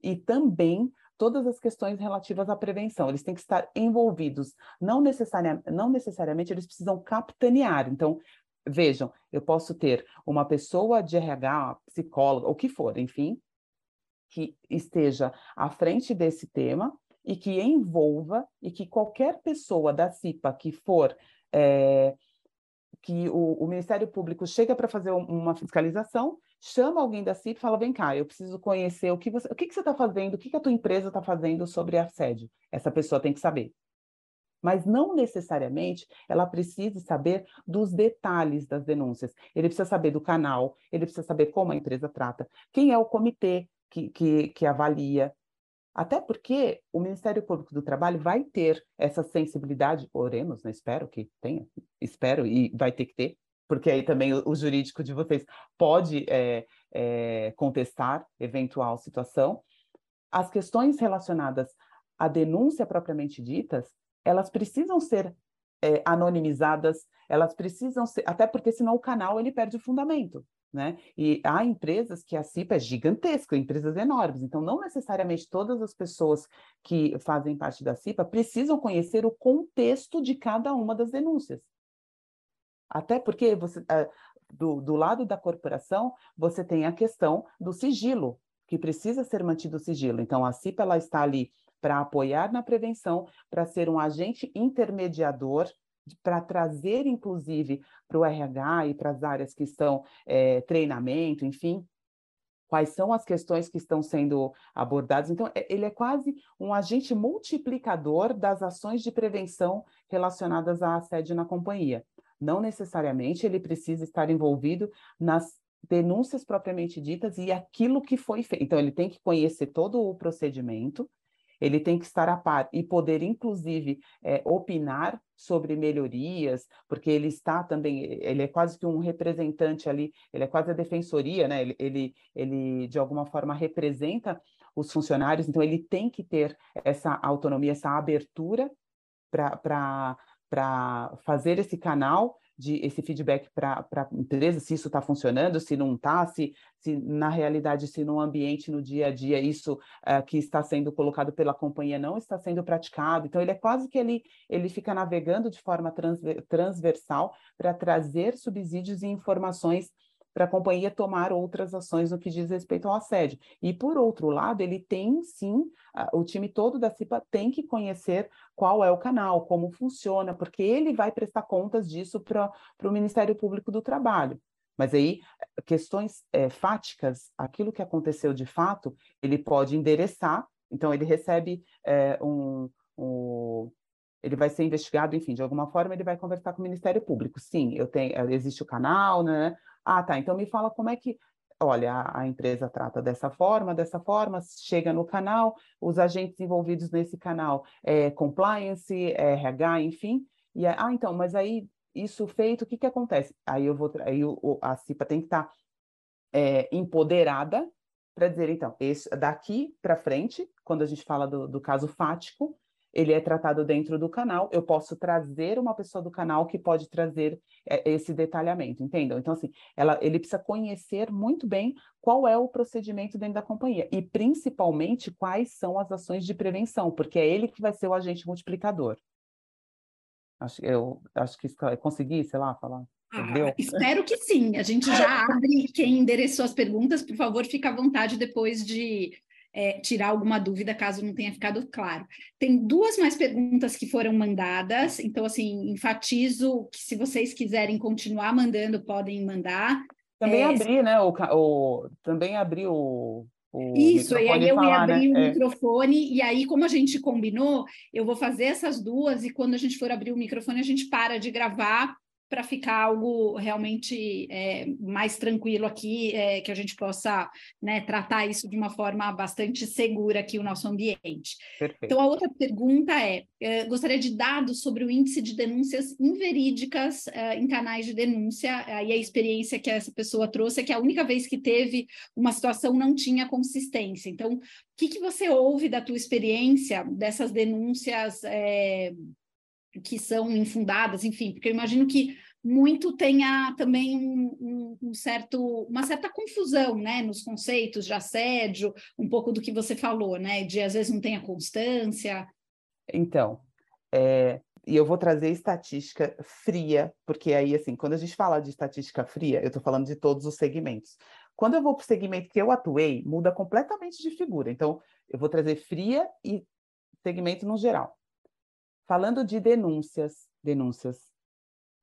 e também todas as questões relativas à prevenção. Eles têm que estar envolvidos. Não, necessaria, não necessariamente eles precisam capitanear. Então, vejam, eu posso ter uma pessoa de RH, psicóloga, o que for, enfim, que esteja à frente desse tema e que envolva e que qualquer pessoa da CIPA que for é, que o, o, Ministério Público chega para fazer uma fiscalização, chama alguém da CIPA e fala: vem cá, eu preciso conhecer o que você, o que, que você está fazendo, o que, que a tua empresa está fazendo sobre assédio. Essa pessoa tem que saber. Mas não necessariamente ela precisa saber dos detalhes das denúncias. Ele precisa saber do canal, ele precisa saber como a empresa trata, quem é o comitê que, que, que avalia, até porque o Ministério Público do Trabalho vai ter essa sensibilidade, oremos, né? espero que tenha, espero, e vai ter que ter, porque aí também o, o jurídico de vocês pode é, é, contestar eventual situação. As questões relacionadas à denúncia propriamente ditas, elas precisam ser é, anonimizadas, elas precisam ser, até porque senão o canal ele perde o fundamento. Né? E há empresas que a CIPA é gigantesca, empresas enormes, então não necessariamente todas as pessoas que fazem parte da CIPA precisam conhecer o contexto de cada uma das denúncias. Até porque você, uh, do, do lado da corporação, você tem a questão do sigilo, que precisa ser mantido o sigilo. Então, a CIPA ela está ali para apoiar na prevenção, para ser um agente intermediador para trazer, inclusive, para o RH e para as áreas que estão é, treinamento, enfim, quais são as questões que estão sendo abordadas. Então, é, ele é quase um agente multiplicador das ações de prevenção relacionadas à assédio na companhia. Não necessariamente ele precisa estar envolvido nas denúncias propriamente ditas e aquilo que foi feito. Então, ele tem que conhecer todo o procedimento, ele tem que estar a par e poder, inclusive, é, opinar sobre melhorias, porque ele está também, ele é quase que um representante ali, ele é quase a defensoria, né? Ele, ele, ele de alguma forma representa os funcionários, então ele tem que ter essa autonomia, essa abertura para fazer esse canal de esse feedback para a empresa, se isso está funcionando, se não está, se, se na realidade, se no ambiente, no dia a dia, isso uh, que está sendo colocado pela companhia não está sendo praticado. Então, ele é quase que ele, ele fica navegando de forma transver, transversal para trazer subsídios e informações para a companhia tomar outras ações no que diz respeito ao assédio. E, por outro lado, ele tem sim, o time todo da CIPA tem que conhecer qual é o canal, como funciona, porque ele vai prestar contas disso para o Ministério Público do Trabalho. Mas aí, questões é, fáticas, aquilo que aconteceu de fato, ele pode endereçar, então ele recebe é, um, um ele vai ser investigado, enfim, de alguma forma ele vai conversar com o Ministério Público. Sim, eu tenho, existe o canal, né? Ah, tá. Então me fala como é que. Olha, a, empresa trata dessa forma, dessa forma, chega no canal, os agentes envolvidos nesse canal, é compliance, é RH, enfim. E ah, então, mas aí isso feito, o que que acontece? Aí eu vou, aí a CIPA tem que estar tá, é, empoderada para dizer, então, esse, daqui para frente, quando a gente fala do, do caso fático, ele é tratado dentro do canal, eu posso trazer uma pessoa do canal que pode trazer é, esse detalhamento, entendam? Então, assim, ela, ele precisa conhecer muito bem qual é o procedimento dentro da companhia e, principalmente, quais são as ações de prevenção, porque é ele que vai ser o agente multiplicador. Acho, eu acho que consegui, sei lá, falar. Ah, espero que sim. A gente já abre. Quem endereçou as perguntas, por favor, fique à vontade depois de é, tirar alguma dúvida caso não tenha ficado claro. Tem duas mais perguntas que foram mandadas, então, assim, enfatizo que se vocês quiserem continuar mandando, podem mandar. Também é, abrir, né? O, o, também abrir o, isso, e aí eu falar, ia abrir né? o é. microfone, e aí, como a gente combinou, eu vou fazer essas duas, e quando a gente for abrir o microfone, a gente para de gravar para ficar algo realmente é, mais tranquilo aqui, é, que a gente possa né, tratar isso de uma forma bastante segura aqui, o nosso ambiente. Perfeito. Então, a outra pergunta é, é, gostaria de dados sobre o índice de denúncias inverídicas é, em canais de denúncia, aí a experiência que essa pessoa trouxe é que a única vez que teve uma situação não tinha consistência. Então, o que, que você ouve da tua experiência dessas denúncias é, que são infundadas, enfim, porque eu imagino que muito tenha também um, um, um, certo, uma certa confusão, né, nos conceitos de assédio, um pouco do que você falou, né, de às vezes não tem a constância. Então, é, e eu vou trazer estatística fria, porque aí, assim, quando a gente fala de estatística fria, eu estou falando de todos os segmentos. Quando eu vou para o segmento que eu atuei, muda completamente de figura. Então, eu vou trazer fria e segmento no geral. Falando de denúncias, denúncias,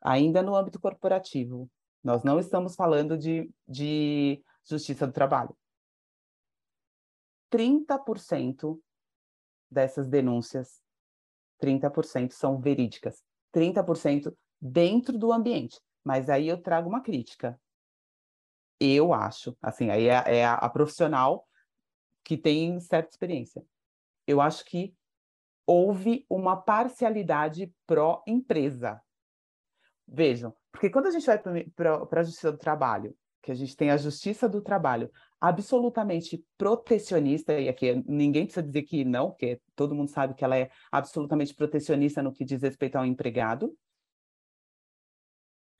ainda no âmbito corporativo, nós não estamos falando de, de justiça do trabalho. 30% dessas denúncias, 30% são verídicas. 30% dentro do ambiente. Mas aí eu trago uma crítica. Eu acho, assim, aí é, é a, a profissional que tem certa experiência. Eu acho que houve uma parcialidade pró-empresa. Vejam, porque quando a gente vai para a Justiça do Trabalho, que a gente tem a Justiça do Trabalho absolutamente protecionista, e aqui ninguém precisa dizer que não, porque todo mundo sabe que ela é absolutamente protecionista no que diz respeito ao empregado,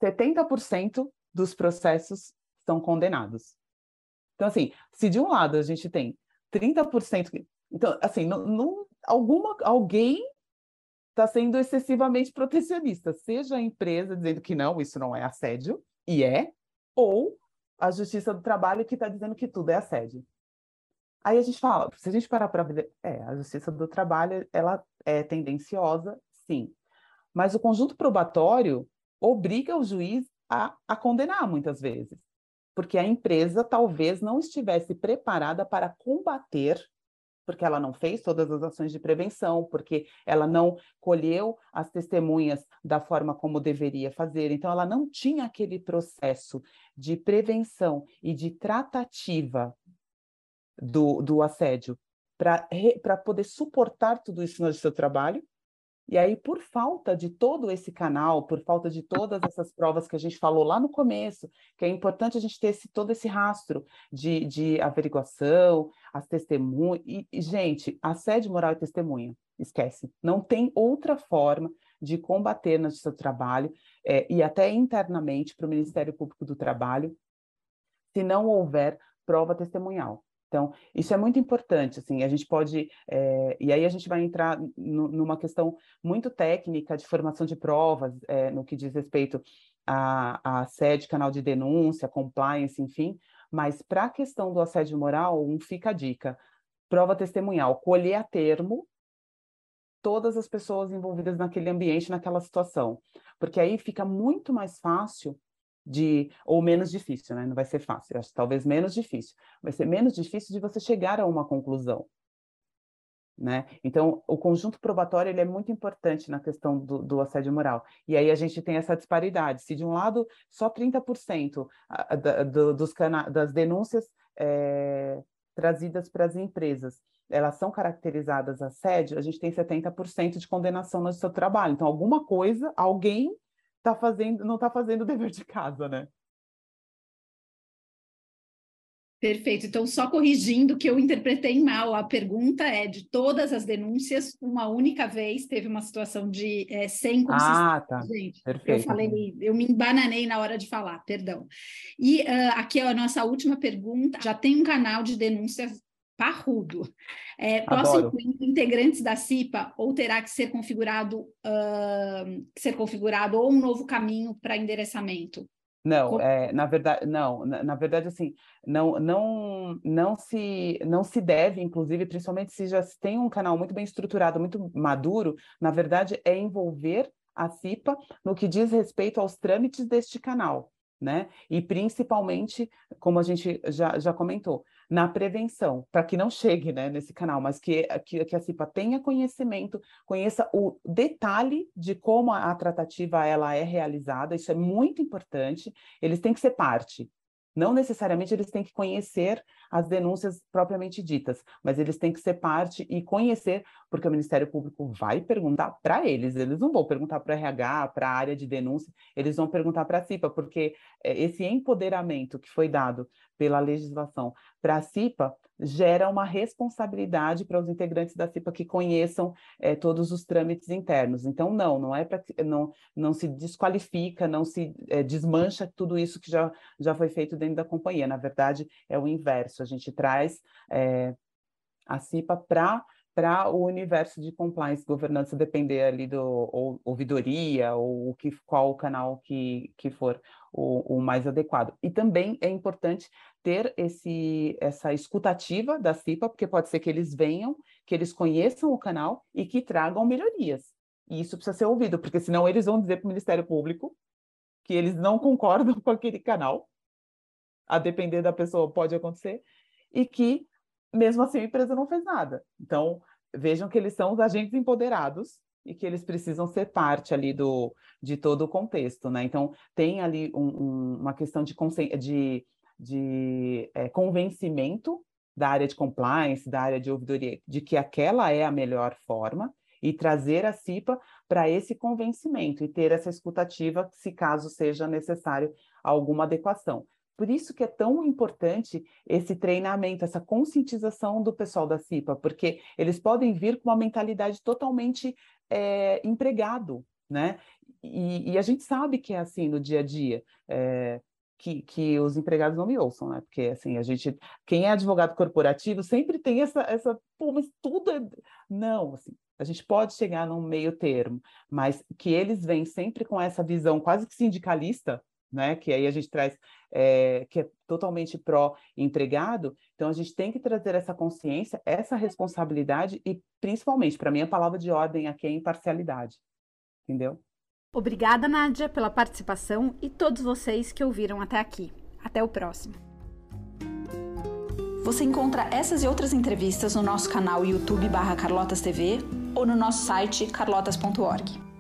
70% dos processos são condenados. Então, assim, se de um lado a gente tem 30%. Então, assim, não, não alguma, alguém está sendo excessivamente protecionista, seja a empresa dizendo que não, isso não é assédio, e é, ou a Justiça do Trabalho que está dizendo que tudo é assédio. Aí a gente fala, se a gente parar para ver, é, a Justiça do Trabalho, ela é tendenciosa, sim, mas o conjunto probatório obriga o juiz a, a condenar muitas vezes, porque a empresa talvez não estivesse preparada para combater porque ela não fez todas as ações de prevenção, porque ela não colheu as testemunhas da forma como deveria fazer. Então, ela não tinha aquele processo de prevenção e de tratativa do, do assédio para poder suportar tudo isso no seu trabalho e aí, por falta de todo esse canal, por falta de todas essas provas que a gente falou lá no começo, que é importante a gente ter esse, todo esse rastro de, de averiguação, as testemunhas. E, e, gente, assédio moral e testemunha, esquece. Não tem outra forma de combater no seu trabalho é, e até internamente para o Ministério Público do Trabalho, se não houver prova testemunhal. Então, isso é muito importante, assim, a gente pode, é, e aí a gente vai entrar numa questão muito técnica de formação de provas, é, no que diz respeito a, a sede, canal de denúncia, compliance, enfim, mas para a questão do assédio moral, um fica a dica, prova testemunhal, colher a termo todas as pessoas envolvidas naquele ambiente, naquela situação, porque aí fica muito mais fácil de ou menos difícil, né? Não vai ser fácil, acho talvez menos difícil. Vai ser menos difícil de você chegar a uma conclusão, né? Então, o conjunto probatório ele é muito importante na questão do, do, assédio moral. E aí a gente tem essa disparidade. Se de um lado só 30% da, do, dos das denúncias é, trazidas para as empresas elas são caracterizadas assédio, a gente tem 70% de condenação no seu trabalho. Então, alguma coisa, alguém tá fazendo, não está fazendo o dever de casa, né? Perfeito. Então, só corrigindo que eu interpretei mal, a pergunta é de todas as denúncias, uma única vez teve uma situação de é, sem consistência. Ah, tá. Gente, Perfeito. eu falei, eu me embananei na hora de falar, perdão. E uh, aqui é a nossa última pergunta. Já tem um canal de denúncias parrudo. É, posso incluir integrantes da CIPA ou terá que ser configurado, uh, ser configurado ou um novo caminho para endereçamento? Não, é, na verdade, não, na, na, verdade, assim, não, não, não se, não se deve, inclusive, principalmente se já tem um canal muito bem estruturado, muito maduro, na verdade, é envolver a CIPA no que diz respeito aos trâmites deste canal, né? E principalmente, como a gente já, já comentou, na prevenção, para que não chegue né, nesse canal, mas que, que, que, a CIPA tenha conhecimento, conheça o detalhe de como a, a tratativa ela é realizada, isso é muito importante, eles têm que ser parte, não necessariamente eles têm que conhecer as denúncias propriamente ditas, mas eles têm que ser parte e conhecer, porque o Ministério Público vai perguntar para eles, eles não vão perguntar para o RH, para a área de denúncia, eles vão perguntar para a CIPA, porque é, esse empoderamento que foi dado pela legislação para a CIPA gera uma responsabilidade para os integrantes da CIPA que conheçam é, todos os trâmites internos. Então, não, não é para não, não se desqualifica, não se é, desmancha tudo isso que já, já foi feito dentro da companhia. Na verdade, é o inverso. A gente traz é, a CIPA para para o universo de compliance, governança depender ali do ou, ouvidoria ou o que qual o canal que, que for o, o mais adequado. E também é importante ter esse, essa escutativa da CIPA, porque pode ser que eles venham, que eles conheçam o canal e que tragam melhorias. E isso precisa ser ouvido, porque senão eles vão dizer para o Ministério Público que eles não concordam com aquele canal, a depender da pessoa pode acontecer, e que mesmo assim a empresa não fez nada. Então, vejam que eles são os agentes empoderados e que eles precisam ser parte ali do, de todo o contexto, né? Então, tem ali um, um, uma questão de, de, de é, convencimento da área de compliance, da área de ouvidoria, de que aquela é a melhor forma, e trazer a CIPA para esse convencimento e ter essa escutativa se caso seja necessário alguma adequação. Por isso que é tão importante esse treinamento, essa conscientização do pessoal da CIPA, porque eles podem vir com uma mentalidade totalmente é, empregado, né? E, e, a gente sabe que é assim no dia a dia. É, que, que, os empregados não me ouçam, né? Porque assim, a gente, quem é advogado corporativo sempre tem essa, essa, pô, mas tudo é. Não, assim, a gente pode chegar num meio termo, mas que eles vêm sempre com essa visão quase que sindicalista, né? Que aí a gente traz é, que é totalmente pró-empregado. Então a gente tem que trazer essa consciência, essa responsabilidade e principalmente, para mim, a palavra de ordem aqui é imparcialidade. Entendeu? Obrigada, Nádia, pela participação e todos vocês que ouviram até aqui. Até o próximo. Você encontra essas e outras entrevistas no nosso canal YouTube barra Carlotas TV ou no nosso site carlotas.org.